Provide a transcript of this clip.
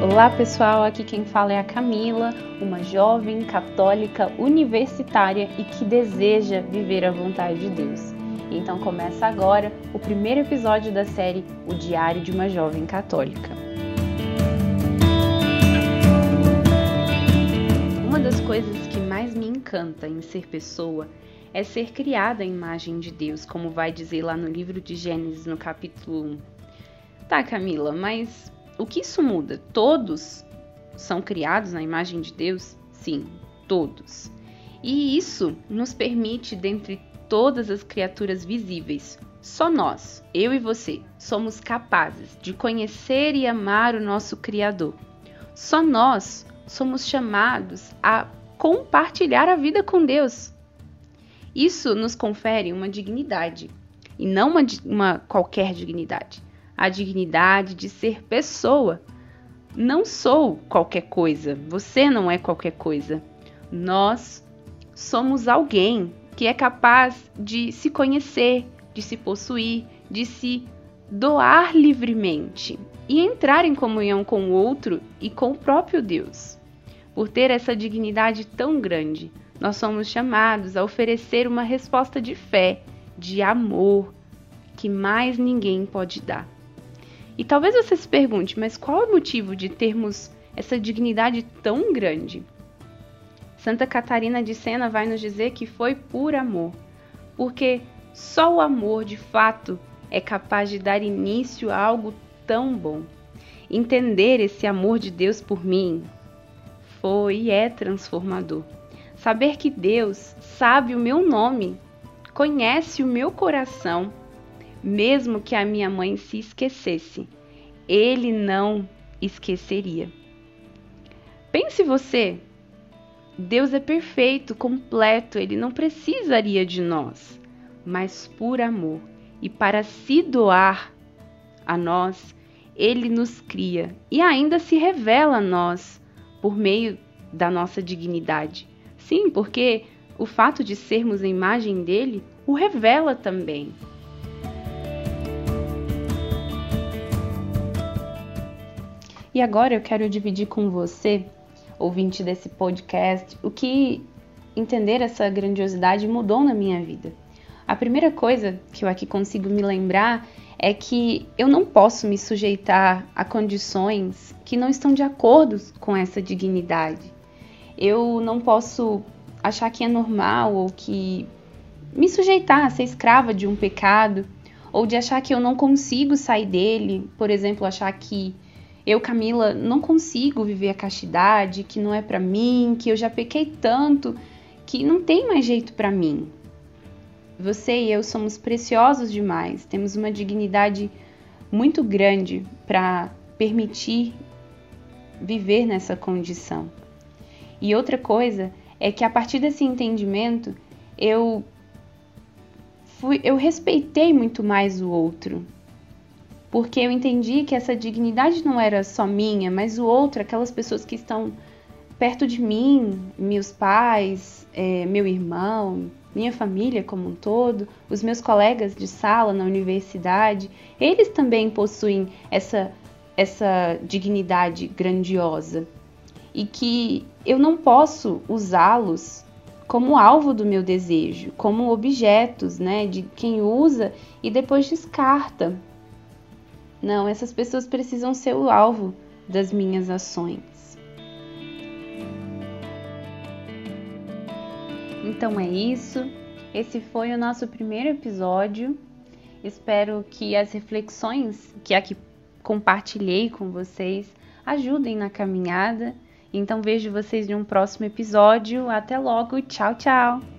Olá pessoal, aqui quem fala é a Camila, uma jovem católica universitária e que deseja viver a vontade de Deus. Então começa agora o primeiro episódio da série O Diário de uma Jovem Católica. Uma das coisas que mais me encanta em ser pessoa é ser criada à imagem de Deus, como vai dizer lá no livro de Gênesis, no capítulo 1. Tá, Camila, mas o que isso muda? Todos são criados na imagem de Deus? Sim, todos. E isso nos permite, dentre todas as criaturas visíveis, só nós, eu e você, somos capazes de conhecer e amar o nosso Criador. Só nós somos chamados a compartilhar a vida com Deus. Isso nos confere uma dignidade, e não uma, uma qualquer dignidade a dignidade de ser pessoa. Não sou qualquer coisa, você não é qualquer coisa. Nós somos alguém que é capaz de se conhecer, de se possuir, de se doar livremente e entrar em comunhão com o outro e com o próprio Deus. Por ter essa dignidade tão grande, nós somos chamados a oferecer uma resposta de fé, de amor, que mais ninguém pode dar. E talvez você se pergunte, mas qual é o motivo de termos essa dignidade tão grande? Santa Catarina de Sena vai nos dizer que foi por amor, porque só o amor de fato é capaz de dar início a algo tão bom. Entender esse amor de Deus por mim foi e é transformador. Saber que Deus sabe o meu nome, conhece o meu coração mesmo que a minha mãe se esquecesse, ele não esqueceria. Pense você, Deus é perfeito, completo, ele não precisaria de nós, mas por amor e para se doar a nós, ele nos cria e ainda se revela a nós por meio da nossa dignidade. Sim, porque o fato de sermos a imagem dele o revela também. E agora eu quero dividir com você, ouvinte desse podcast, o que entender essa grandiosidade mudou na minha vida. A primeira coisa que eu aqui consigo me lembrar é que eu não posso me sujeitar a condições que não estão de acordo com essa dignidade. Eu não posso achar que é normal ou que me sujeitar a ser escrava de um pecado ou de achar que eu não consigo sair dele, por exemplo, achar que eu, Camila, não consigo viver a castidade, que não é para mim, que eu já pequei tanto, que não tem mais jeito para mim. Você e eu somos preciosos demais, temos uma dignidade muito grande para permitir viver nessa condição. E outra coisa é que a partir desse entendimento eu fui, eu respeitei muito mais o outro, porque eu entendi que essa dignidade não era só minha, mas o outro, aquelas pessoas que estão perto de mim, meus pais, é, meu irmão, minha família como um todo, os meus colegas de sala na universidade, eles também possuem essa, essa dignidade grandiosa e que eu não posso usá-los como alvo do meu desejo, como objetos, né, de quem usa e depois descarta não, essas pessoas precisam ser o alvo das minhas ações. Então é isso. Esse foi o nosso primeiro episódio. Espero que as reflexões que aqui compartilhei com vocês ajudem na caminhada. Então vejo vocês em um próximo episódio. Até logo. Tchau, tchau.